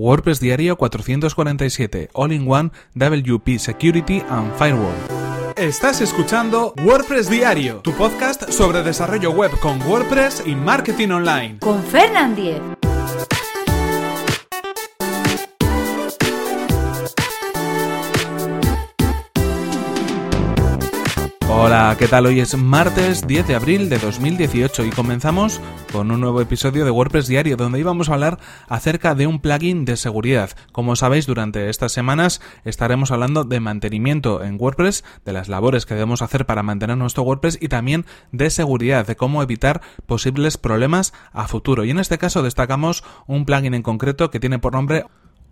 WordPress Diario 447 All-in-One WP Security and Firewall. Estás escuchando WordPress Diario, tu podcast sobre desarrollo web con WordPress y marketing online. Con Fernand Diez. Hola, ¿qué tal? Hoy es martes 10 de abril de 2018 y comenzamos con un nuevo episodio de WordPress Diario donde íbamos a hablar acerca de un plugin de seguridad. Como sabéis, durante estas semanas estaremos hablando de mantenimiento en WordPress, de las labores que debemos hacer para mantener nuestro WordPress y también de seguridad, de cómo evitar posibles problemas a futuro. Y en este caso destacamos un plugin en concreto que tiene por nombre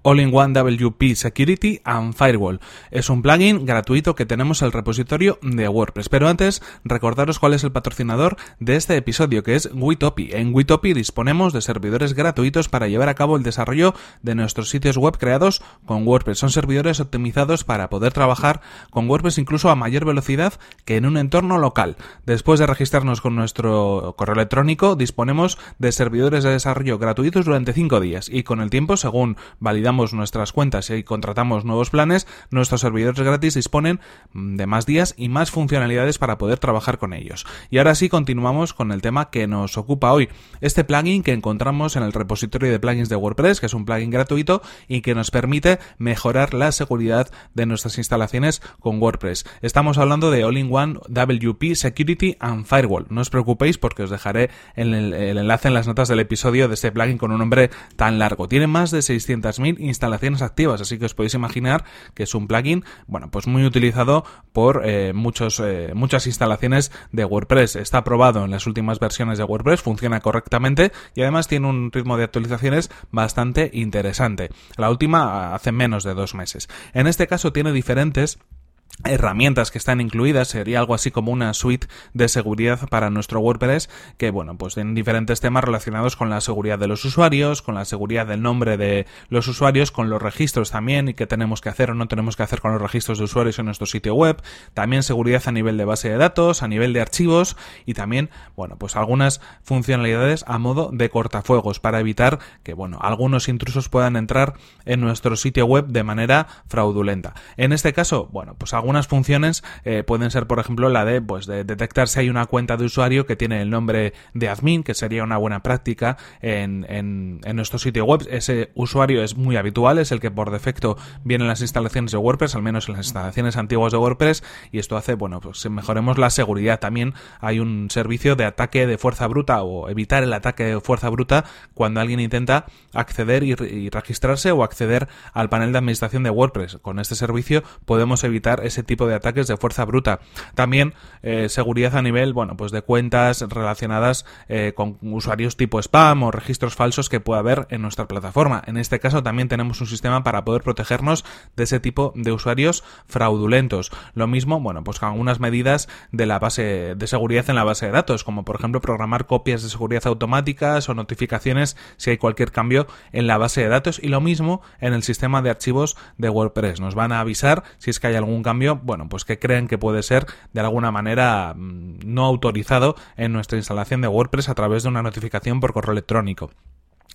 All-in-One WP Security and Firewall. Es un plugin gratuito que tenemos en el repositorio de WordPress. Pero antes, recordaros cuál es el patrocinador de este episodio, que es Witopi. En Witopi disponemos de servidores gratuitos para llevar a cabo el desarrollo de nuestros sitios web creados con WordPress. Son servidores optimizados para poder trabajar con WordPress incluso a mayor velocidad que en un entorno local. Después de registrarnos con nuestro correo electrónico, disponemos de servidores de desarrollo gratuitos durante 5 días y con el tiempo, según validamos nuestras cuentas y contratamos nuevos planes, nuestros servidores gratis disponen de más días y más funcionalidades para poder trabajar con ellos. Y ahora sí continuamos con el tema que nos ocupa hoy. Este plugin que encontramos en el repositorio de plugins de WordPress, que es un plugin gratuito y que nos permite mejorar la seguridad de nuestras instalaciones con WordPress. Estamos hablando de All-in-One WP Security and Firewall. No os preocupéis porque os dejaré el, el enlace en las notas del episodio de este plugin con un nombre tan largo. Tiene más de 600.000 instalaciones activas, así que os podéis imaginar que es un plugin, bueno, pues muy utilizado por eh, muchos, eh, muchas instalaciones de WordPress. Está aprobado en las últimas versiones de WordPress, funciona correctamente y además tiene un ritmo de actualizaciones bastante interesante. La última hace menos de dos meses. En este caso tiene diferentes herramientas que están incluidas sería algo así como una suite de seguridad para nuestro WordPress que bueno pues en diferentes temas relacionados con la seguridad de los usuarios con la seguridad del nombre de los usuarios con los registros también y qué tenemos que hacer o no tenemos que hacer con los registros de usuarios en nuestro sitio web. También seguridad a nivel de base de datos a nivel de archivos y también bueno pues algunas funcionalidades a modo de cortafuegos para evitar que bueno algunos intrusos puedan entrar en nuestro sitio web de manera fraudulenta. En este caso bueno pues algunas funciones eh, pueden ser, por ejemplo, la de, pues, de detectar si hay una cuenta de usuario que tiene el nombre de admin, que sería una buena práctica en, en, nuestro sitio web. Ese usuario es muy habitual, es el que por defecto viene en las instalaciones de WordPress, al menos en las instalaciones antiguas de WordPress, y esto hace, bueno, pues mejoremos la seguridad. También hay un servicio de ataque de fuerza bruta o evitar el ataque de fuerza bruta cuando alguien intenta acceder y, y registrarse o acceder al panel de administración de WordPress. Con este servicio podemos evitar ese tipo de ataques de fuerza bruta. También eh, seguridad a nivel, bueno, pues de cuentas relacionadas eh, con usuarios tipo spam o registros falsos que pueda haber en nuestra plataforma. En este caso también tenemos un sistema para poder protegernos de ese tipo de usuarios fraudulentos. Lo mismo, bueno, pues con algunas medidas de la base de seguridad en la base de datos, como por ejemplo programar copias de seguridad automáticas o notificaciones si hay cualquier cambio en la base de datos y lo mismo en el sistema de archivos de WordPress. Nos van a avisar si es que hay algún cambio bueno, pues que creen que puede ser de alguna manera mm, no autorizado en nuestra instalación de WordPress a través de una notificación por correo electrónico.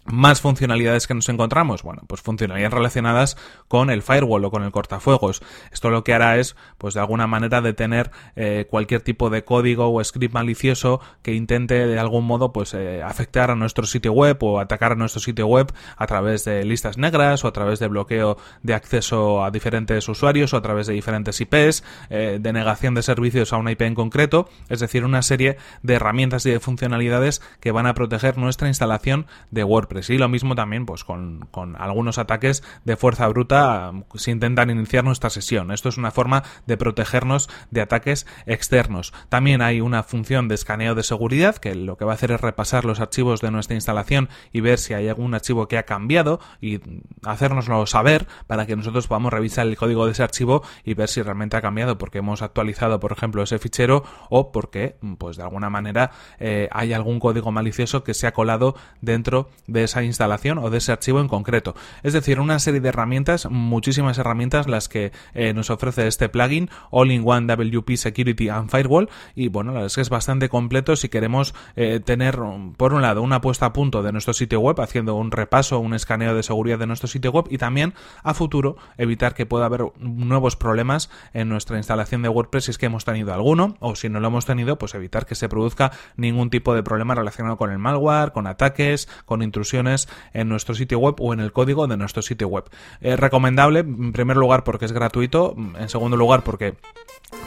Más funcionalidades que nos encontramos, bueno, pues funcionalidades relacionadas con el firewall o con el cortafuegos. Esto lo que hará es, pues de alguna manera, detener eh, cualquier tipo de código o script malicioso que intente de algún modo, pues eh, afectar a nuestro sitio web o atacar a nuestro sitio web a través de listas negras o a través de bloqueo de acceso a diferentes usuarios o a través de diferentes IPs, eh, de negación de servicios a una IP en concreto, es decir, una serie de herramientas y de funcionalidades que van a proteger nuestra instalación de WordPress. Y lo mismo también pues con, algunos ataques de fuerza bruta si intentan iniciar nuestra sesión. Esto es una forma de protegernos de ataques externos. También hay una función de escaneo de seguridad que lo que va a hacer es repasar los archivos de nuestra instalación y ver si hay algún archivo que ha cambiado y hacérnoslo saber para que nosotros podamos revisar el código de ese archivo y ver si realmente ha cambiado porque hemos actualizado por ejemplo ese fichero o porque pues de alguna manera eh, hay algún código malicioso que se ha colado dentro de esa instalación o de ese archivo en concreto. Es decir, una serie de herramientas, muchísimas herramientas las que eh, nos ofrece este plugin All-in-One WP Security and Firewall y bueno, la verdad es que es bastante completo si queremos eh, tener por un lado una puesta a punto de nuestro sitio web haciendo un repaso, un escaneo de seguridad de nuestro sitio web y también a futuro evitar que pueda haber nuevos problemas en nuestra instalación de WordPress si es que hemos tenido alguno o si no lo hemos tenido pues evitar que se produzca ningún tipo de problema relacionado con el malware, con ataques, con intrusiones en nuestro sitio web o en el código de nuestro sitio web. Es recomendable en primer lugar porque es gratuito, en segundo lugar porque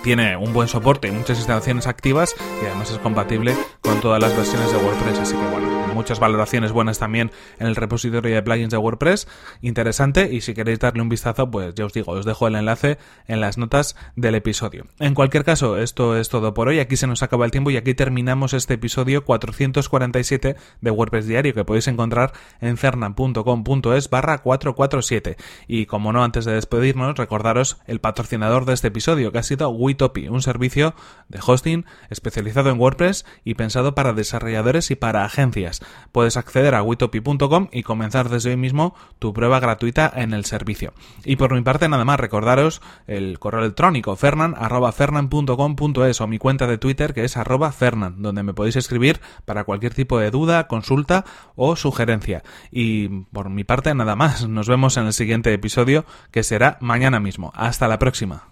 tiene un buen soporte y muchas instalaciones activas y además es compatible con todas las versiones de WordPress, así que bueno, muchas valoraciones buenas también en el repositorio de plugins de WordPress, interesante y si queréis darle un vistazo, pues ya os digo, os dejo el enlace en las notas del episodio. En cualquier caso, esto es todo por hoy, aquí se nos acaba el tiempo y aquí terminamos este episodio 447 de WordPress Diario que podéis encontrar en cernan.com.es barra 447 y como no, antes de despedirnos, recordaros el patrocinador de este episodio que ha sido Witopi, un servicio de hosting especializado en WordPress y para desarrolladores y para agencias. Puedes acceder a witopi.com y comenzar desde hoy mismo tu prueba gratuita en el servicio. Y por mi parte nada más, recordaros el correo electrónico fernan@fernan.com.es o mi cuenta de Twitter que es arroba fernan, donde me podéis escribir para cualquier tipo de duda, consulta o sugerencia. Y por mi parte nada más, nos vemos en el siguiente episodio que será mañana mismo. Hasta la próxima.